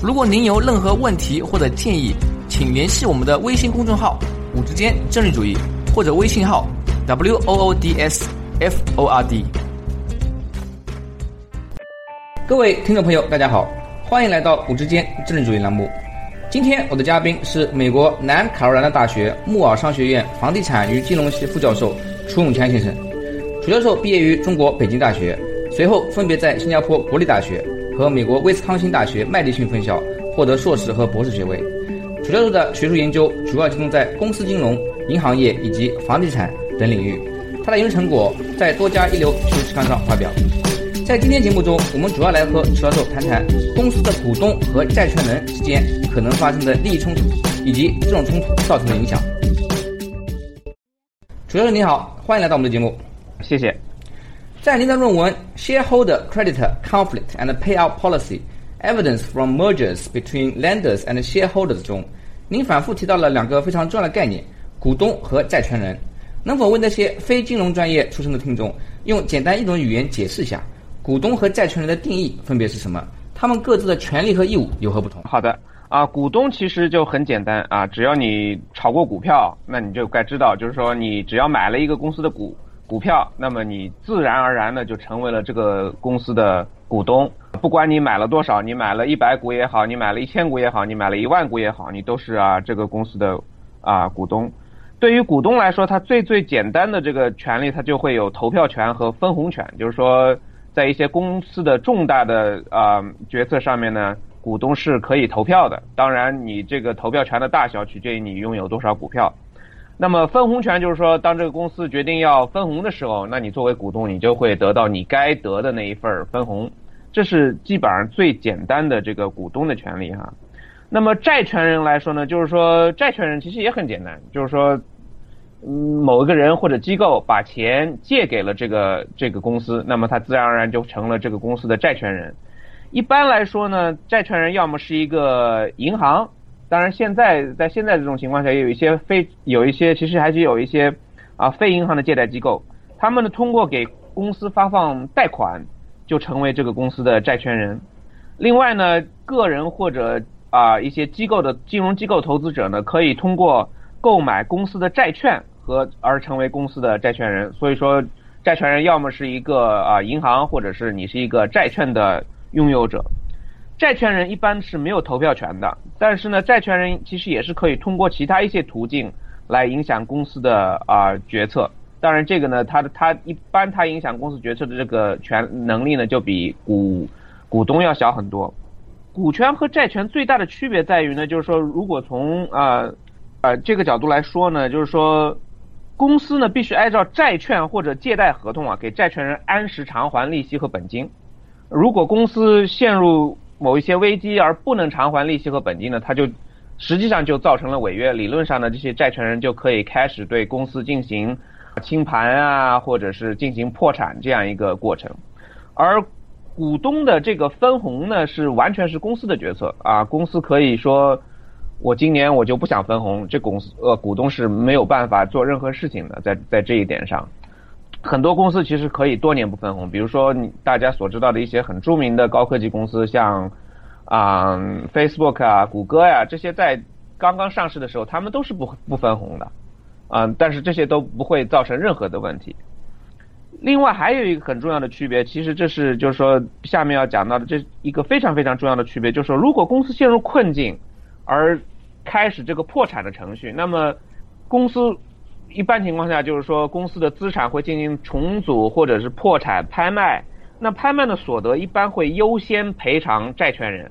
如果您有任何问题或者建议，请联系我们的微信公众号“五之间政治主义”或者微信号 “w o o d s f o r d”。各位听众朋友，大家好，欢迎来到“五之间政治主义”栏目。今天我的嘉宾是美国南卡罗来纳大学穆尔商学院房地产与金融系副教授楚永强先生。楚教授毕业于中国北京大学，随后分别在新加坡国立大学。和美国威斯康星大学麦迪逊分校获得硕士和博士学位。楚教授的学术研究主要集中在公司金融、银行业以及房地产等领域。他的研究成果在多家一流学术期刊上发表。在今天节目中，我们主要来和楚教授谈谈公司的股东和债权人之间可能发生的利益冲突，以及这种冲突造成的影响。楚教授你好，欢迎来到我们的节目。谢谢。在您的论文《Shareholder Creditor Conflict and Payout Policy: Evidence from Mergers Between Lenders and Shareholders》中，您反复提到了两个非常重要的概念：股东和债权人。能否为那些非金融专业出身的听众，用简单易懂的语言解释一下，股东和债权人的定义分别是什么？他们各自的权利和义务有何不同？好的，啊，股东其实就很简单啊，只要你炒过股票，那你就该知道，就是说你只要买了一个公司的股。股票，那么你自然而然的就成为了这个公司的股东。不管你买了多少，你买了一百股也好，你买了一千股也好，你买了一万股也好，你都是啊这个公司的啊股东。对于股东来说，他最最简单的这个权利，他就会有投票权和分红权。就是说，在一些公司的重大的啊决策上面呢，股东是可以投票的。当然，你这个投票权的大小取决于你拥有多少股票。那么分红权就是说，当这个公司决定要分红的时候，那你作为股东，你就会得到你该得的那一份分红，这是基本上最简单的这个股东的权利哈。那么债权人来说呢，就是说债权人其实也很简单，就是说，嗯，某一个人或者机构把钱借给了这个这个公司，那么他自然而然就成了这个公司的债权人。一般来说呢，债权人要么是一个银行。当然，现在在现在这种情况下，也有一些非有一些，其实还是有一些啊非银行的借贷机构，他们呢通过给公司发放贷款，就成为这个公司的债权人。另外呢，个人或者啊一些机构的金融机构投资者呢，可以通过购买公司的债券和而成为公司的债权人。所以说，债权人要么是一个啊银行，或者是你是一个债券的拥有者。债权人一般是没有投票权的，但是呢，债权人其实也是可以通过其他一些途径来影响公司的啊决策。当然，这个呢，他的他一般他影响公司决策的这个权能力呢，就比股股东要小很多。股权和债权最大的区别在于呢，就是说，如果从啊呃这个角度来说呢，就是说，公司呢必须按照债券或者借贷合同啊，给债权人按时偿还利息和本金。如果公司陷入某一些危机而不能偿还利息和本金呢，他就实际上就造成了违约。理论上呢，这些债权人就可以开始对公司进行清盘啊，或者是进行破产这样一个过程。而股东的这个分红呢，是完全是公司的决策啊。公司可以说，我今年我就不想分红，这公司呃股东是没有办法做任何事情的，在在这一点上。很多公司其实可以多年不分红，比如说你大家所知道的一些很著名的高科技公司，像啊 Facebook 啊、谷歌呀这些，在刚刚上市的时候，他们都是不不分红的，啊，但是这些都不会造成任何的问题。另外还有一个很重要的区别，其实这是就是说下面要讲到的这一个非常非常重要的区别，就是说如果公司陷入困境而开始这个破产的程序，那么公司。一般情况下，就是说公司的资产会进行重组或者是破产拍卖，那拍卖的所得一般会优先赔偿债权人，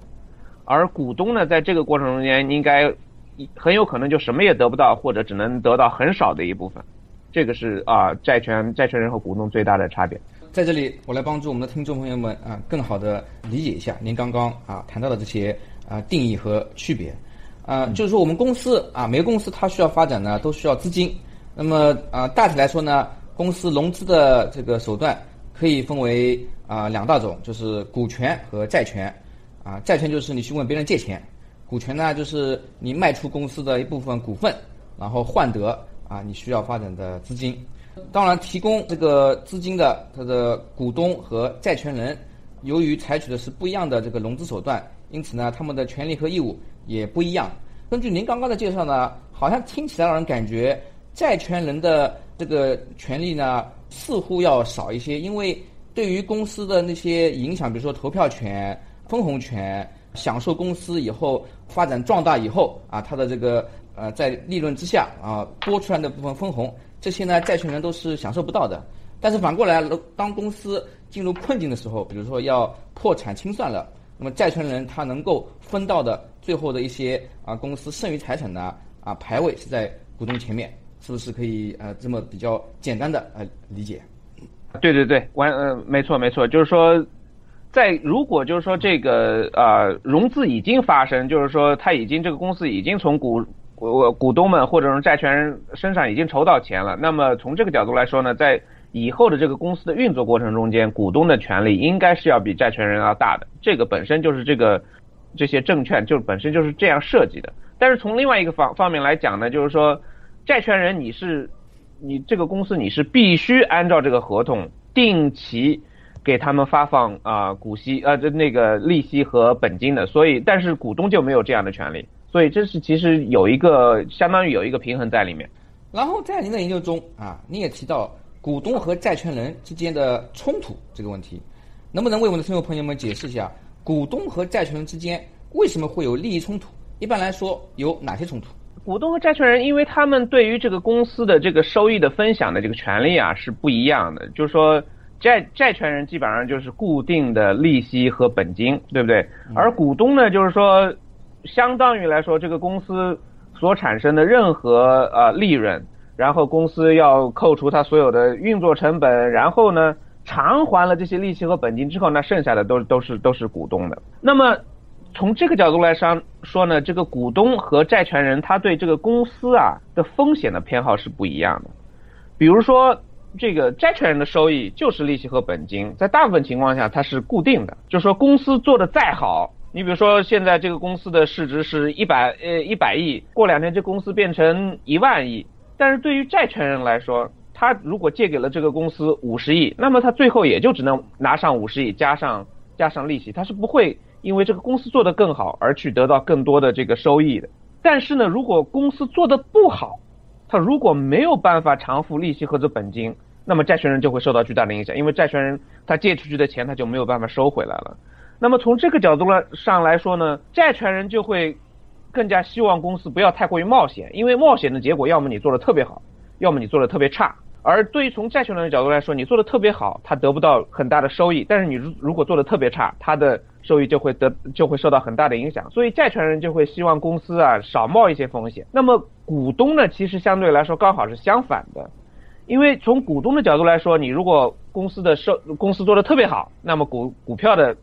而股东呢，在这个过程中间应该很有可能就什么也得不到，或者只能得到很少的一部分，这个是啊债权债权人和股东最大的差别。在这里，我来帮助我们的听众朋友们啊，更好的理解一下您刚刚啊谈到的这些啊定义和区别。啊，就是说我们公司啊，每个公司它需要发展呢，都需要资金。那么啊，大体来说呢，公司融资的这个手段可以分为啊两大种，就是股权和债权。啊，债权就是你去问别人借钱，股权呢就是你卖出公司的一部分股份，然后换得啊你需要发展的资金。当然，提供这个资金的它的股东和债权人，由于采取的是不一样的这个融资手段，因此呢，他们的权利和义务也不一样。根据您刚刚的介绍呢，好像听起来让人感觉债权人的这个权利呢似乎要少一些，因为对于公司的那些影响，比如说投票权、分红权、享受公司以后发展壮大以后啊，它的这个呃在利润之下啊多出来的部分分红。这些呢，债权人都是享受不到的。但是反过来，当公司进入困境的时候，比如说要破产清算了，那么债权人他能够分到的最后的一些啊公司剩余财产呢啊排位是在股东前面，是不是可以呃这么比较简单的呃理解？对对对，完呃没错没错，就是说，在如果就是说这个呃融资已经发生，就是说他已经这个公司已经从股我股东们或者是债权人身上已经筹到钱了，那么从这个角度来说呢，在以后的这个公司的运作过程中间，股东的权利应该是要比债权人要大的。这个本身就是这个这些证券就本身就是这样设计的。但是从另外一个方方面来讲呢，就是说债权人你是你这个公司你是必须按照这个合同定期给他们发放啊股息啊这那个利息和本金的，所以但是股东就没有这样的权利。所以这是其实有一个相当于有一个平衡在里面。然后在您的研究中啊，你也提到股东和债权人之间的冲突这个问题，能不能为我们的听众朋友们解释一下，股东和债权人之间为什么会有利益冲突？一般来说有哪些冲突？股东和债权人，因为他们对于这个公司的这个收益的分享的这个权利啊是不一样的。就是说，债债权人基本上就是固定的利息和本金，对不对？而股东呢，就是说。相当于来说，这个公司所产生的任何呃利润，然后公司要扣除它所有的运作成本，然后呢偿还了这些利息和本金之后，那剩下的都都是都是股东的。那么从这个角度来说说呢，这个股东和债权人他对这个公司啊的风险的偏好是不一样的。比如说，这个债权人的收益就是利息和本金，在大部分情况下它是固定的，就说公司做的再好。你比如说，现在这个公司的市值是一百呃一百亿，过两天这公司变成一万亿，但是对于债权人来说，他如果借给了这个公司五十亿，那么他最后也就只能拿上五十亿加上加上利息，他是不会因为这个公司做得更好而去得到更多的这个收益的。但是呢，如果公司做得不好，他如果没有办法偿付利息或者本金，那么债权人就会受到巨大的影响，因为债权人他借出去的钱他就没有办法收回来了。那么从这个角度来上来说呢，债权人就会更加希望公司不要太过于冒险，因为冒险的结果，要么你做的特别好，要么你做的特别差。而对于从债权人的角度来说，你做的特别好，他得不到很大的收益；但是你如如果做的特别差，他的收益就会得就会受到很大的影响。所以债权人就会希望公司啊少冒一些风险。那么股东呢，其实相对来说刚好是相反的，因为从股东的角度来说，你如果公司的收公司做的特别好，那么股股票的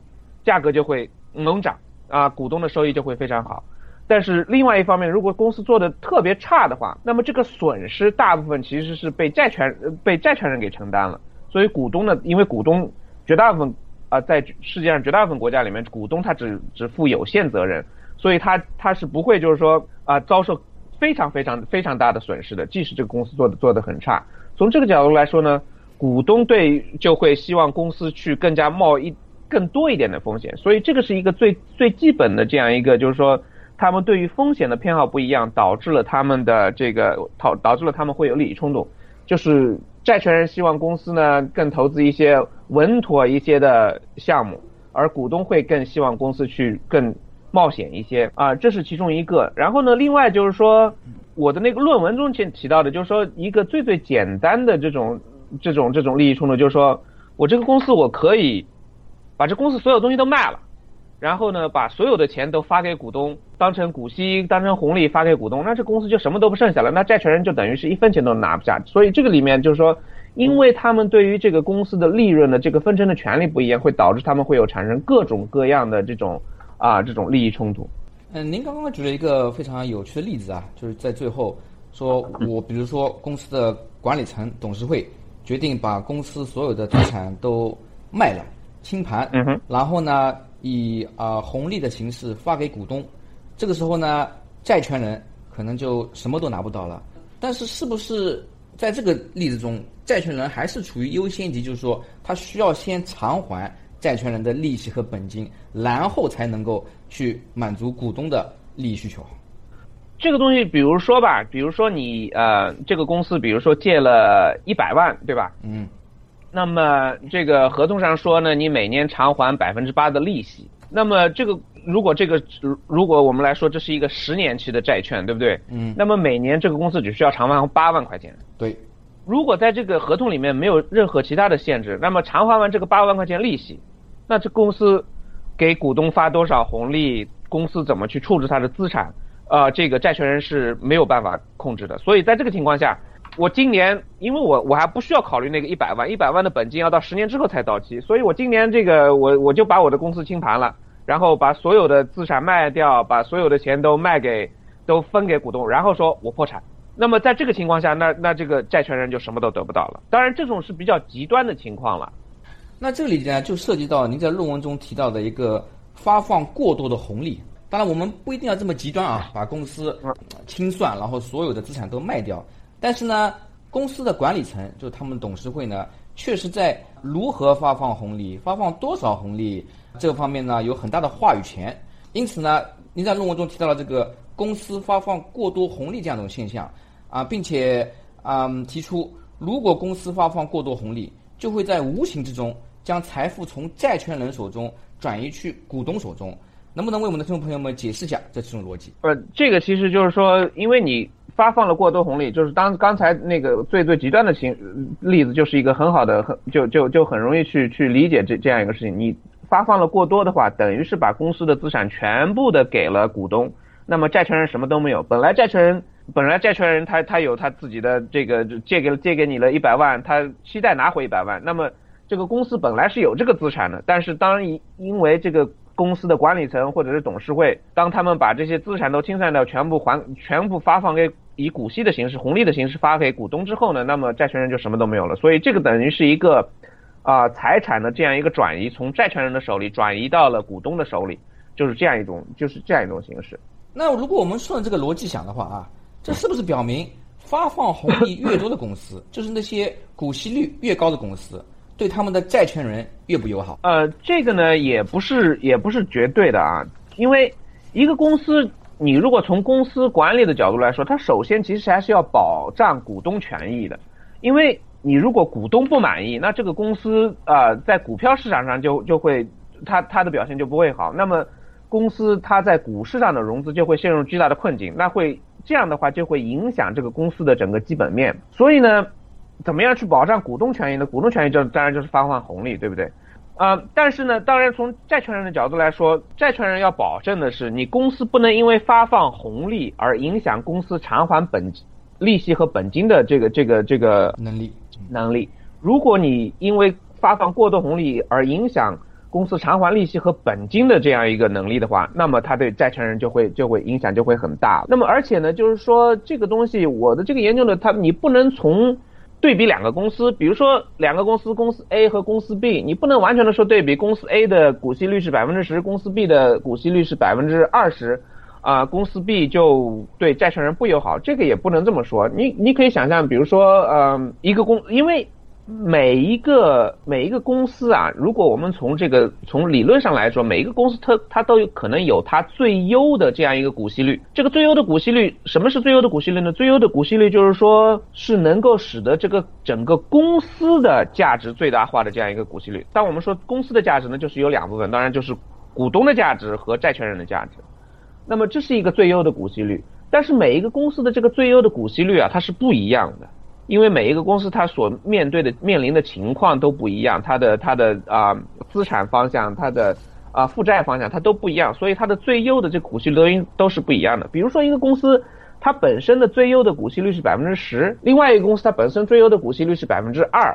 价格就会猛涨啊，股东的收益就会非常好。但是另外一方面，如果公司做的特别差的话，那么这个损失大部分其实是被债权被债权人给承担了。所以股东呢，因为股东绝大部分啊，在世界上绝大部分国家里面，股东他只只负有限责任，所以他他是不会就是说啊遭受非常非常非常大的损失的。即使这个公司做的做的很差，从这个角度来说呢，股东对就会希望公司去更加冒一。更多一点的风险，所以这个是一个最最基本的这样一个，就是说他们对于风险的偏好不一样，导致了他们的这个导导致了他们会有利益冲突。就是债权人希望公司呢更投资一些稳妥一些的项目，而股东会更希望公司去更冒险一些啊，这是其中一个。然后呢，另外就是说我的那个论文中提提到的，就是说一个最最简单的这种这种这种利益冲突，就是说我这个公司我可以。把这公司所有东西都卖了，然后呢，把所有的钱都发给股东，当成股息，当成红利发给股东，那这公司就什么都不剩下了，那债权人就等于是一分钱都拿不下。所以这个里面就是说，因为他们对于这个公司的利润的这个分成的权利不一样，会导致他们会有产生各种各样的这种啊这种利益冲突。嗯，您刚刚举了一个非常有趣的例子啊，就是在最后说，我比如说公司的管理层、董事会决定把公司所有的资产都卖了、清盘，嗯哼，然后呢，以啊红利的形式发给股东，这个时候呢，债权人可能就什么都拿不到了。但是，是不是在这个例子中，债权人还是处于优先级？就是说，他需要先偿还债权人的利息和本金，然后才能够去满足股东的利益需求。这个东西，比如说吧，比如说你呃，这个公司，比如说借了一百万，对吧？嗯。那么这个合同上说呢，你每年偿还百分之八的利息。那么这个如果这个如果我们来说这是一个十年期的债券，对不对？嗯。那么每年这个公司只需要偿还八万块钱。对。如果在这个合同里面没有任何其他的限制，那么偿还完这个八万块钱利息，那这公司给股东发多少红利，公司怎么去处置它的资产，呃，这个债权人是没有办法控制的。所以在这个情况下。我今年，因为我我还不需要考虑那个一百万，一百万的本金要到十年之后才到期，所以我今年这个我我就把我的公司清盘了，然后把所有的资产卖掉，把所有的钱都卖给，都分给股东，然后说我破产。那么在这个情况下，那那这个债权人就什么都得不到了。当然，这种是比较极端的情况了。那这里呢，就涉及到您在论文中提到的一个发放过多的红利。当然，我们不一定要这么极端啊，把公司清算，然后所有的资产都卖掉。但是呢，公司的管理层就是他们董事会呢，确实在如何发放红利、发放多少红利这个方面呢，有很大的话语权。因此呢，您在论文中提到了这个公司发放过多红利这样一种现象啊，并且啊提出，如果公司发放过多红利，就会在无形之中将财富从债权人手中转移去股东手中。能不能为我们的听众朋友们解释一下这种逻辑？呃，这个其实就是说，因为你。发放了过多红利，就是当刚才那个最最极端的情例子，就是一个很好的很就就就很容易去去理解这这样一个事情。你发放了过多的话，等于是把公司的资产全部的给了股东，那么债权人什么都没有。本来债权人本来债权人他他有他自己的这个借给借给你了一百万，他期待拿回一百万，那么这个公司本来是有这个资产的，但是当因因为这个。公司的管理层或者是董事会，当他们把这些资产都清算掉，全部还全部发放给以股息的形式、红利的形式发给股东之后呢，那么债权人就什么都没有了。所以这个等于是一个啊财产的这样一个转移，从债权人的手里转移到了股东的手里，就是这样一种就是这样一种形式。那如果我们顺着这个逻辑想的话啊，这是不是表明发放红利越多的公司，就是那些股息率越高的公司？对他们的债权人越不友好。呃，这个呢也不是也不是绝对的啊，因为一个公司，你如果从公司管理的角度来说，它首先其实还是要保障股东权益的，因为你如果股东不满意，那这个公司啊在股票市场上就就会它它的表现就不会好，那么公司它在股市上的融资就会陷入巨大的困境，那会这样的话就会影响这个公司的整个基本面，所以呢。怎么样去保障股东权益呢？股东权益就当然就是发放红利，对不对？啊，但是呢，当然从债权人的角度来说，债权人要保证的是，你公司不能因为发放红利而影响公司偿还本利息和本金的这个这个这个能力能力。如果你因为发放过多红利而影响公司偿还利息和本金的这样一个能力的话，那么他对债权人就会就会影响就会很大。那么而且呢，就是说这个东西，我的这个研究呢，它你不能从对比两个公司，比如说两个公司，公司 A 和公司 B，你不能完全的说对比公司 A 的股息率是百分之十，公司 B 的股息率是百分之二十，啊，公司 B 就对债权人不友好，这个也不能这么说。你你可以想象，比如说，嗯，一个公，因为。每一个每一个公司啊，如果我们从这个从理论上来说，每一个公司它它都有可能有它最优的这样一个股息率。这个最优的股息率，什么是最优的股息率呢？最优的股息率就是说是能够使得这个整个公司的价值最大化的这样一个股息率。当我们说公司的价值呢，就是有两部分，当然就是股东的价值和债权人的价值。那么这是一个最优的股息率，但是每一个公司的这个最优的股息率啊，它是不一样的。因为每一个公司它所面对的面临的情况都不一样，它的它的啊资产方向，它的啊负债方向它都不一样，所以它的最优的这股息率都应都是不一样的。比如说一个公司它本身的最优的股息率是百分之十，另外一个公司它本身最优的股息率是百分之二，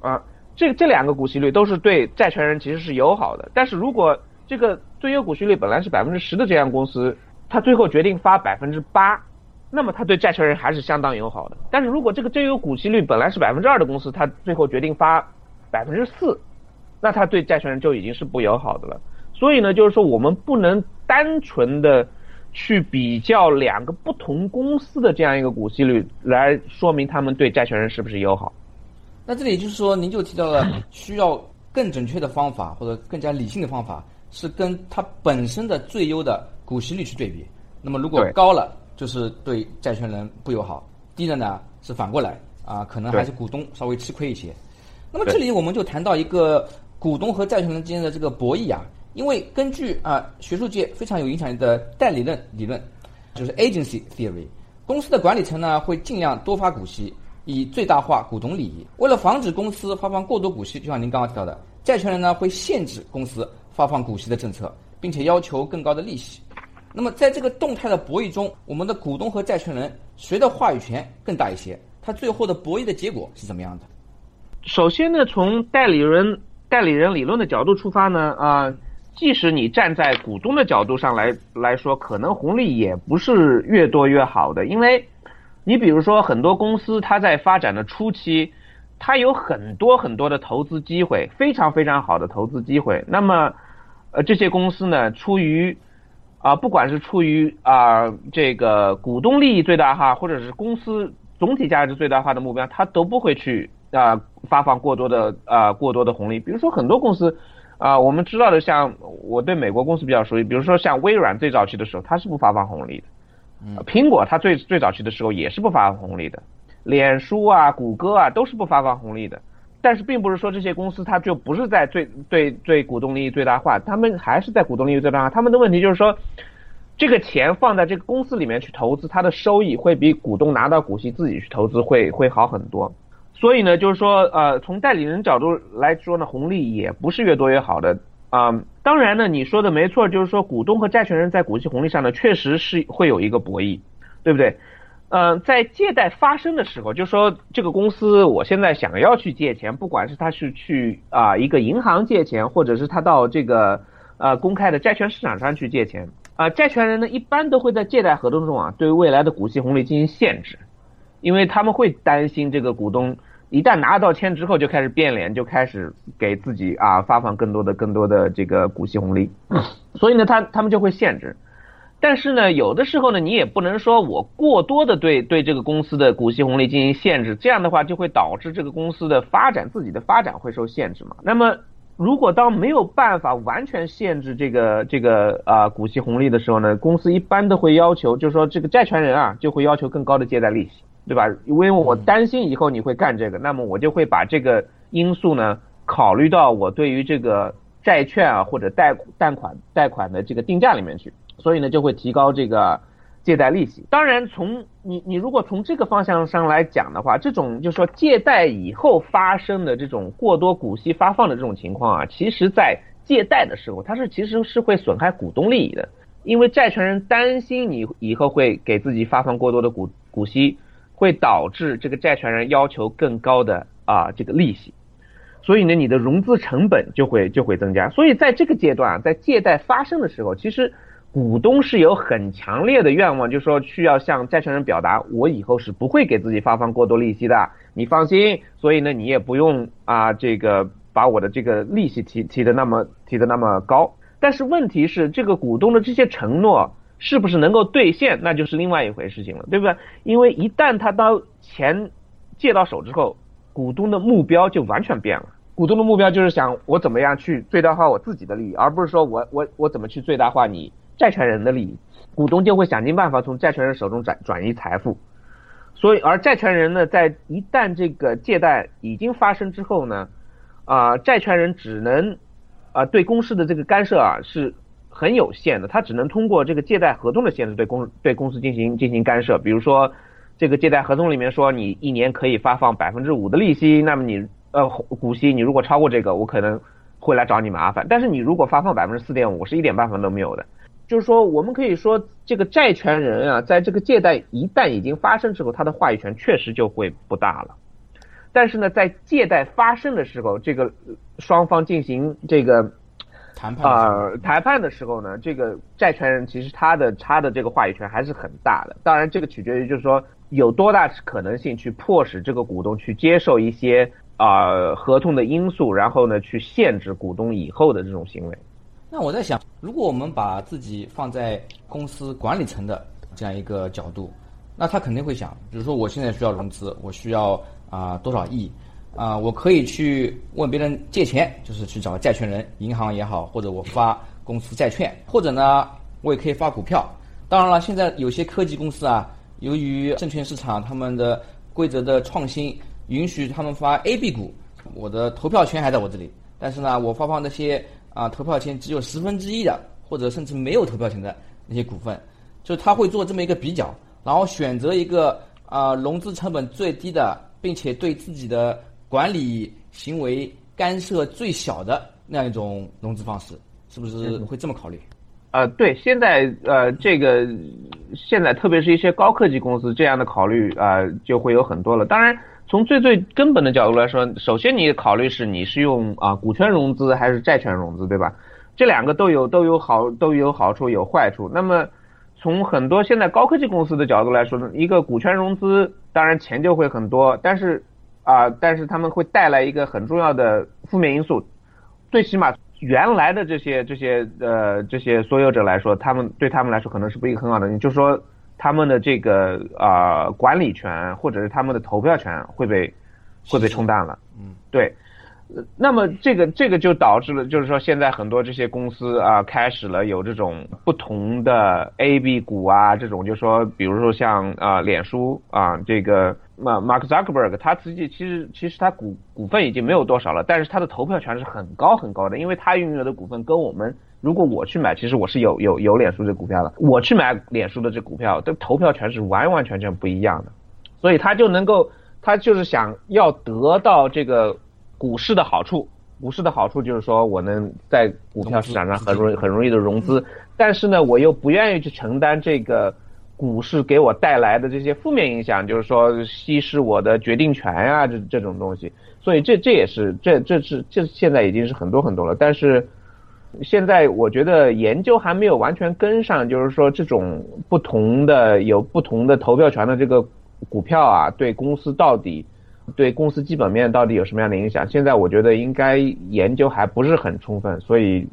啊，这这两个股息率都是对债权人其实是友好的。但是如果这个最优股息率本来是百分之十的这样公司，它最后决定发百分之八，那么他对债权人还是相当友好的。但是如果这个真有股息率本来是百分之二的公司，他最后决定发百分之四，那他对债权人就已经是不友好的了。所以呢，就是说我们不能单纯的去比较两个不同公司的这样一个股息率来说明他们对债权人是不是友好。那这里就是说，您就提到了需要更准确的方法或者更加理性的方法，是跟它本身的最优的股息率去对比。那么如果高了，就是对债权人不友好；低的呢，是反过来啊，可能还是股东稍微吃亏一些。那么这里我们就谈到一个股东和债权人之间的这个博弈啊。因为根据啊学术界非常有影响力的代理论理论，就是 agency theory，公司的管理层呢会尽量多发股息，以最大化股东利益。为了防止公司发放过多股息，就像您刚刚提到的，债权人呢会限制公司发放股息的政策，并且要求更高的利息。那么在这个动态的博弈中，我们的股东和债权人谁的话语权更大一些？他最后的博弈的结果是怎么样的？首先呢，从代理人代理人理论的角度出发呢，啊。即使你站在股东的角度上来来说，可能红利也不是越多越好的，因为，你比如说很多公司它在发展的初期，它有很多很多的投资机会，非常非常好的投资机会。那么，呃，这些公司呢，出于啊，不管是出于啊这个股东利益最大化，或者是公司总体价值最大化的目标，它都不会去啊发放过多的啊过多的红利。比如说很多公司。啊，我们知道的，像我对美国公司比较熟悉，比如说像微软最早期的时候，它是不发放红利的。嗯，苹果它最最早期的时候也是不发放红利的，脸书啊、谷歌啊都是不发放红利的。但是并不是说这些公司它就不是在最对对股东利益最大化，他们还是在股东利益最大化。他们的问题就是说，这个钱放在这个公司里面去投资，它的收益会比股东拿到股息自己去投资会会好很多。所以呢，就是说，呃，从代理人角度来说呢，红利也不是越多越好的啊。当然呢，你说的没错，就是说，股东和债权人在股息红利上呢，确实是会有一个博弈，对不对？嗯，在借贷发生的时候，就说这个公司我现在想要去借钱，不管是他是去啊一个银行借钱，或者是他到这个呃公开的债券市场上去借钱啊，债权人呢一般都会在借贷合同中啊对未来的股息红利进行限制，因为他们会担心这个股东。一旦拿到钱之后，就开始变脸，就开始给自己啊发放更多的、更多的这个股息红利，所以呢，他他们就会限制。但是呢，有的时候呢，你也不能说我过多的对对这个公司的股息红利进行限制，这样的话就会导致这个公司的发展自己的发展会受限制嘛。那么，如果当没有办法完全限制这个这个啊股息红利的时候呢，公司一般都会要求，就是说这个债权人啊就会要求更高的借贷利息。对吧？因为我担心以后你会干这个，那么我就会把这个因素呢考虑到我对于这个债券啊或者贷贷款贷款的这个定价里面去，所以呢就会提高这个借贷利息。当然，从你你如果从这个方向上来讲的话，这种就是说借贷以后发生的这种过多股息发放的这种情况啊，其实在借贷的时候，它是其实是会损害股东利益的，因为债权人担心你以后会给自己发放过多的股股息。会导致这个债权人要求更高的啊这个利息，所以呢你的融资成本就会就会增加。所以在这个阶段，在借贷发生的时候，其实股东是有很强烈的愿望，就是说需要向债权人表达，我以后是不会给自己发放过多利息的，你放心。所以呢你也不用啊这个把我的这个利息提提的那么提的那么高。但是问题是这个股东的这些承诺。是不是能够兑现，那就是另外一回事情了，对不对？因为一旦他当钱借到手之后，股东的目标就完全变了。股东的目标就是想我怎么样去最大化我自己的利益，而不是说我我我怎么去最大化你债权人的利益。股东就会想尽办法从债权人手中转转移财富。所以，而债权人呢，在一旦这个借贷已经发生之后呢，啊，债权人只能啊对公司的这个干涉啊是。很有限的，他只能通过这个借贷合同的限制对公对公司进行进行干涉。比如说，这个借贷合同里面说你一年可以发放百分之五的利息，那么你呃股息你如果超过这个，我可能会来找你麻烦。但是你如果发放百分之四点五，是一点办法都没有的。就是说，我们可以说这个债权人啊，在这个借贷一旦已经发生之后，他的话语权确实就会不大了。但是呢，在借贷发生的时候，这个双方进行这个。谈判啊，谈判的时候呢，这个债权人其实他的他的这个话语权还是很大的。当然，这个取决于就是说有多大可能性去迫使这个股东去接受一些啊合同的因素，然后呢去限制股东以后的这种行为。那我在想，如果我们把自己放在公司管理层的这样一个角度，那他肯定会想，比如说我现在需要融资，我需要啊多少亿。啊，我可以去问别人借钱，就是去找债权人，银行也好，或者我发公司债券，或者呢，我也可以发股票。当然了，现在有些科技公司啊，由于证券市场他们的规则的创新，允许他们发 A、B 股，我的投票权还在我这里。但是呢，我发放那些啊投票权只有十分之一的，或者甚至没有投票权的那些股份，就是他会做这么一个比较，然后选择一个啊融资成本最低的，并且对自己的。管理行为干涉最小的那样一种融资方式，是不是会这么考虑？呃，对，现在呃，这个现在特别是一些高科技公司这样的考虑啊，就会有很多了。当然，从最最根本的角度来说，首先你考虑是你是用啊股权融资还是债权融资，对吧？这两个都有都有好都有好处有坏处。那么从很多现在高科技公司的角度来说呢，一个股权融资当然钱就会很多，但是。啊，但是他们会带来一个很重要的负面因素，最起码原来的这些这些呃这些所有者来说，他们对他们来说可能是不一个很好的，你就说他们的这个啊管理权或者是他们的投票权会被会被冲淡了，嗯，对。那么这个这个就导致了，就是说现在很多这些公司啊，开始了有这种不同的 A、B 股啊，这种就是说，比如说像啊脸书啊，这个马 Mark Zuckerberg 他自己其实其实他股股份已经没有多少了，但是他的投票权是很高很高的，因为他拥有的股份跟我们如果我去买，其实我是有有有脸书这股票的，我去买脸书的这股票的投票权是完完全全不一样的，所以他就能够他就是想要得到这个。股市的好处，股市的好处就是说我能在股票市场上很容易很容易的融资，但是呢，我又不愿意去承担这个股市给我带来的这些负面影响，就是说稀释我的决定权呀，这这种东西。所以这这也是这这是这现在已经是很多很多了，但是现在我觉得研究还没有完全跟上，就是说这种不同的有不同的投票权的这个股票啊，对公司到底。对公司基本面到底有什么样的影响？现在我觉得应该研究还不是很充分，所以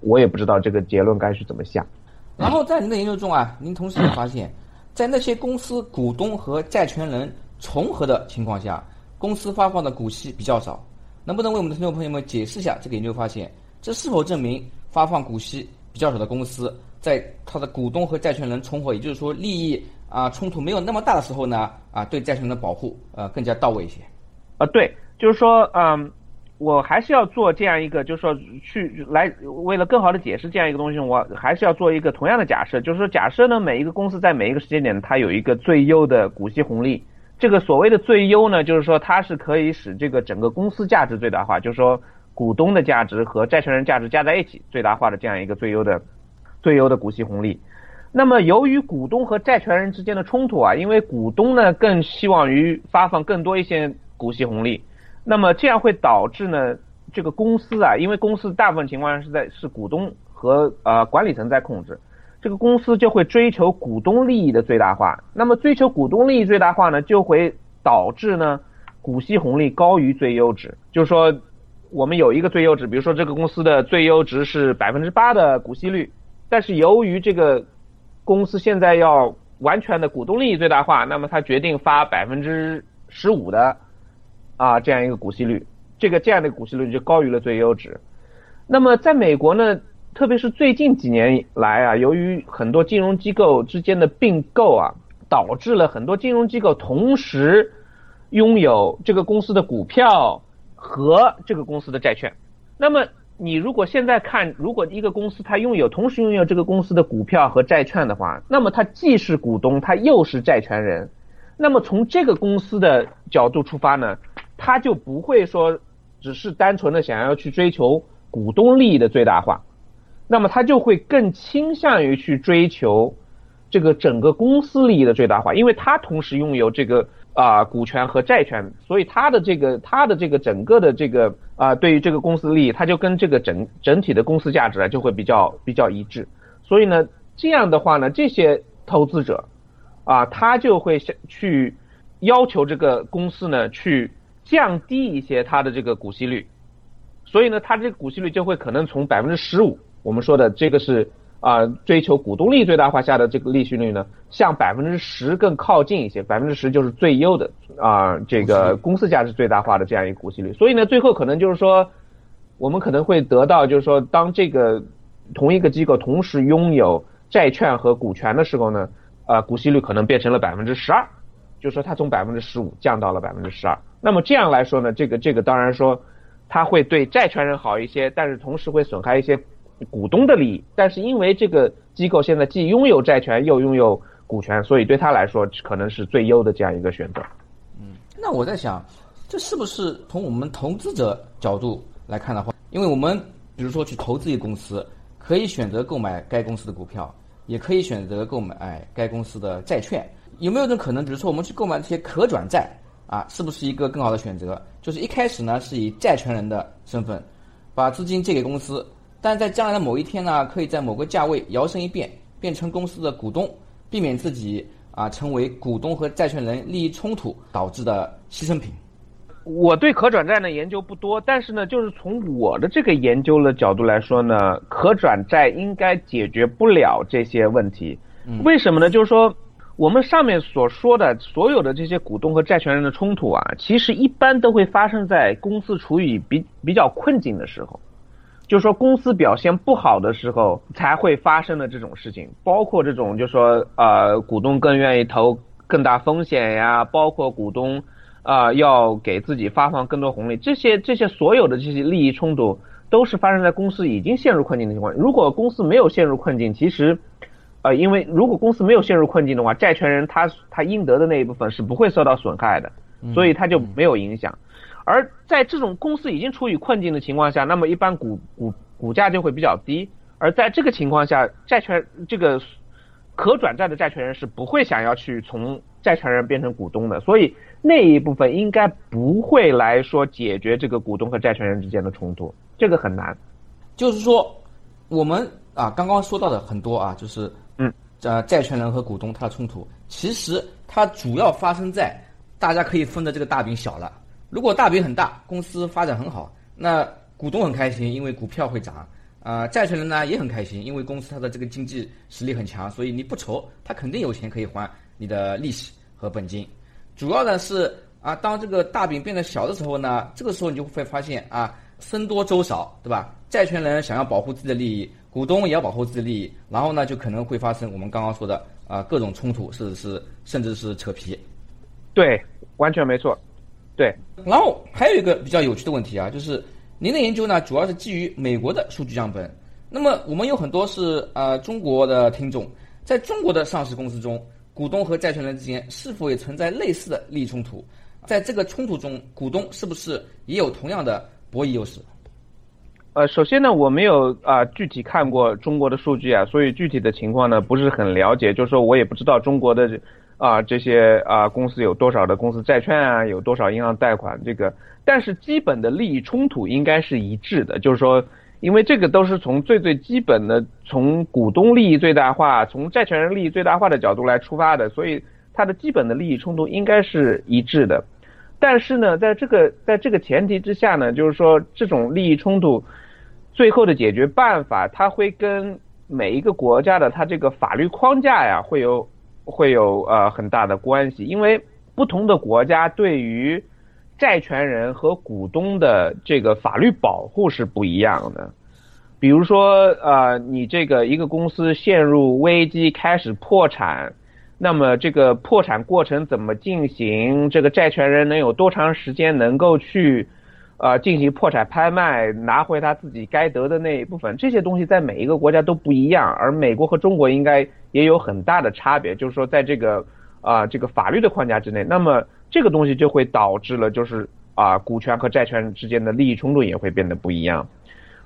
我也不知道这个结论该是怎么下。然后在您的研究中啊，您同时也发现，在那些公司股东和债权人重合的情况下，公司发放的股息比较少。能不能为我们的听众朋友们解释一下这个研究发现？这是否证明发放股息比较少的公司，在它的股东和债权人重合，也就是说利益？啊，冲突没有那么大的时候呢，啊，对债权人的保护呃更加到位一些。啊，对，就是说，嗯，我还是要做这样一个，就是说去来为了更好的解释这样一个东西，我还是要做一个同样的假设，就是说假设呢，每一个公司在每一个时间点它有一个最优的股息红利，这个所谓的最优呢，就是说它是可以使这个整个公司价值最大化，就是说股东的价值和债权人价值加在一起最大化的这样一个最优的最优的股息红利。那么，由于股东和债权人之间的冲突啊，因为股东呢更希望于发放更多一些股息红利，那么这样会导致呢这个公司啊，因为公司大部分情况下是在是股东和呃管理层在控制，这个公司就会追求股东利益的最大化。那么追求股东利益最大化呢，就会导致呢股息红利高于最优值。就是说，我们有一个最优值，比如说这个公司的最优值是百分之八的股息率，但是由于这个公司现在要完全的股东利益最大化，那么他决定发百分之十五的啊这样一个股息率，这个这样的股息率就高于了最优值。那么在美国呢，特别是最近几年来啊，由于很多金融机构之间的并购啊，导致了很多金融机构同时拥有这个公司的股票和这个公司的债券。那么你如果现在看，如果一个公司它拥有同时拥有这个公司的股票和债券的话，那么它既是股东，它又是债权人。那么从这个公司的角度出发呢，他就不会说只是单纯的想要去追求股东利益的最大化，那么他就会更倾向于去追求这个整个公司利益的最大化，因为他同时拥有这个啊股权和债权，所以他的这个他的这个整个的这个啊对于这个公司利益，他就跟这个整整体的公司价值啊就会比较比较一致。所以呢，这样的话呢，这些投资者啊，他就会去要求这个公司呢去降低一些它的这个股息率。所以呢，它这个股息率就会可能从百分之十五，我们说的这个是啊追求股东利益最大化下的这个利息率呢，向百分之十更靠近一些，百分之十就是最优的啊这个公司价值最大化的这样一个股息率。所以呢，最后可能就是说，我们可能会得到就是说，当这个同一个机构同时拥有债券和股权的时候呢，啊股息率可能变成了百分之十二，就是说它从百分之十五降到了百分之十二。那么这样来说呢，这个这个当然说。它会对债权人好一些，但是同时会损害一些股东的利益。但是因为这个机构现在既拥有债权又拥有股权，所以对他来说可能是最优的这样一个选择。嗯，那我在想，这是不是从我们投资者角度来看的话，因为我们比如说去投资一个公司，可以选择购买该公司的股票，也可以选择购买该公司的债券。有没有一种可能，比如说我们去购买这些可转债？啊，是不是一个更好的选择？就是一开始呢，是以债权人的身份，把资金借给公司，但在将来的某一天呢，可以在某个价位摇身一变，变成公司的股东，避免自己啊成为股东和债权人利益冲突导致的牺牲品。我对可转债的研究不多，但是呢，就是从我的这个研究的角度来说呢，可转债应该解决不了这些问题。为什么呢？就是说。我们上面所说的所有的这些股东和债权人的冲突啊，其实一般都会发生在公司处于比比较困境的时候，就是说公司表现不好的时候才会发生的这种事情，包括这种就是说呃股东更愿意投更大风险呀，包括股东啊要给自己发放更多红利，这些这些所有的这些利益冲突都是发生在公司已经陷入困境的情况。如果公司没有陷入困境，其实。呃，因为如果公司没有陷入困境的话，债权人他他应得的那一部分是不会受到损害的，所以他就没有影响。而在这种公司已经处于困境的情况下，那么一般股股股价就会比较低。而在这个情况下，债权这个可转债的债权人是不会想要去从债权人变成股东的，所以那一部分应该不会来说解决这个股东和债权人之间的冲突，这个很难。就是说，我们啊刚刚说到的很多啊，就是。嗯，呃，债权人和股东他的冲突，其实它主要发生在大家可以分的这个大饼小了。如果大饼很大，公司发展很好，那股东很开心，因为股票会涨。啊，债权人呢也很开心，因为公司它的这个经济实力很强，所以你不愁，他肯定有钱可以还你的利息和本金。主要的是啊，当这个大饼变得小的时候呢，这个时候你就会发现啊，僧多粥少，对吧？债权人想要保护自己的利益。股东也要保护自己的利益，然后呢，就可能会发生我们刚刚说的啊各种冲突，甚至是甚至是扯皮。对，完全没错。对。然后还有一个比较有趣的问题啊，就是您的研究呢，主要是基于美国的数据样本。那么我们有很多是呃中国的听众，在中国的上市公司中，股东和债权人之间是否也存在类似的利益冲突？在这个冲突中，股东是不是也有同样的博弈优势？呃，首先呢，我没有啊具体看过中国的数据啊，所以具体的情况呢不是很了解。就是说我也不知道中国的啊这些啊公司有多少的公司债券啊，有多少银行贷款这个，但是基本的利益冲突应该是一致的。就是说，因为这个都是从最最基本的从股东利益最大化、从债权人利益最大化的角度来出发的，所以它的基本的利益冲突应该是一致的。但是呢，在这个在这个前提之下呢，就是说这种利益冲突。最后的解决办法，它会跟每一个国家的它这个法律框架呀，会有会有呃很大的关系，因为不同的国家对于债权人和股东的这个法律保护是不一样的。比如说，呃，你这个一个公司陷入危机开始破产，那么这个破产过程怎么进行？这个债权人能有多长时间能够去？呃，进行破产拍卖，拿回他自己该得的那一部分，这些东西在每一个国家都不一样，而美国和中国应该也有很大的差别，就是说在这个啊这个法律的框架之内，那么这个东西就会导致了，就是啊股权和债权之间的利益冲突也会变得不一样。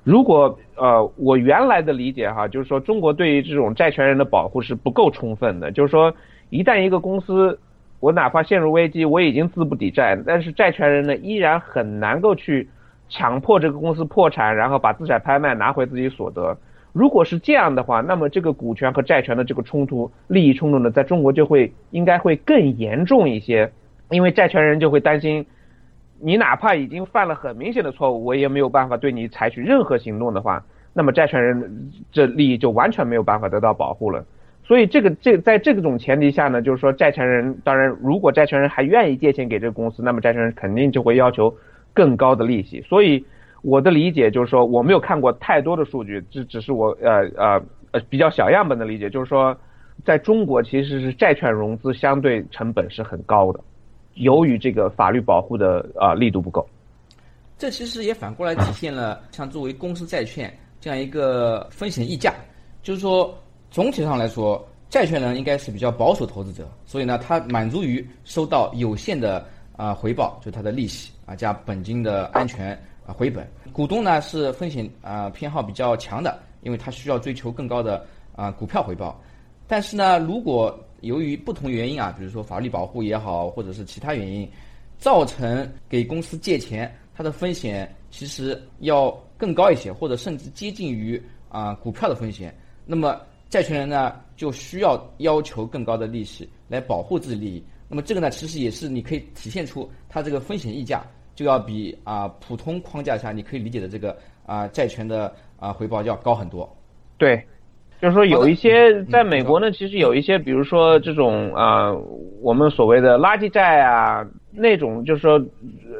如果呃我原来的理解哈，就是说中国对于这种债权人的保护是不够充分的，就是说一旦一个公司我哪怕陷入危机，我已经资不抵债，但是债权人呢，依然很难够去强迫这个公司破产，然后把资产拍卖拿回自己所得。如果是这样的话，那么这个股权和债权的这个冲突、利益冲突呢，在中国就会应该会更严重一些，因为债权人就会担心，你哪怕已经犯了很明显的错误，我也没有办法对你采取任何行动的话，那么债权人这利益就完全没有办法得到保护了。所以这个这在这种前提下呢，就是说债权人当然，如果债权人还愿意借钱给这个公司，那么债权人肯定就会要求更高的利息。所以我的理解就是说，我没有看过太多的数据，这只是我呃呃呃比较小样本的理解，就是说，在中国其实是债券融资相对成本是很高的，由于这个法律保护的啊力度不够。这其实也反过来体现了像作为公司债券这样一个风险溢价，就是说。总体上来说，债权人应该是比较保守投资者，所以呢，他满足于收到有限的啊回报，就是他的利息啊加本金的安全啊回本。股东呢是风险啊偏好比较强的，因为他需要追求更高的啊股票回报。但是呢，如果由于不同原因啊，比如说法律保护也好，或者是其他原因，造成给公司借钱，它的风险其实要更高一些，或者甚至接近于啊股票的风险，那么。债权人呢就需要要求更高的利息来保护自己利益，那么这个呢其实也是你可以体现出它这个风险溢价就要比啊普通框架下你可以理解的这个啊债权的啊回报要高很多。对，就是说有一些在美国呢，其实有一些比如说这种啊我们所谓的垃圾债啊那种就是说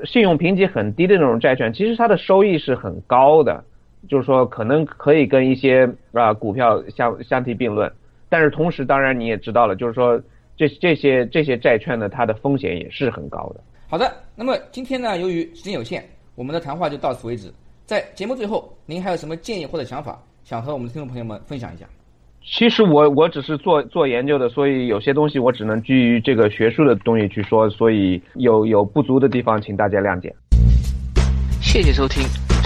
信用评级很低的那种债券，其实它的收益是很高的。就是说，可能可以跟一些啊股票相相提并论，但是同时，当然你也知道了，就是说这这些这些债券呢，它的风险也是很高的。好的，那么今天呢，由于时间有限，我们的谈话就到此为止。在节目最后，您还有什么建议或者想法，想和我们的听众朋友们分享一下？其实我我只是做做研究的，所以有些东西我只能基于这个学术的东西去说，所以有有不足的地方，请大家谅解。谢谢收听。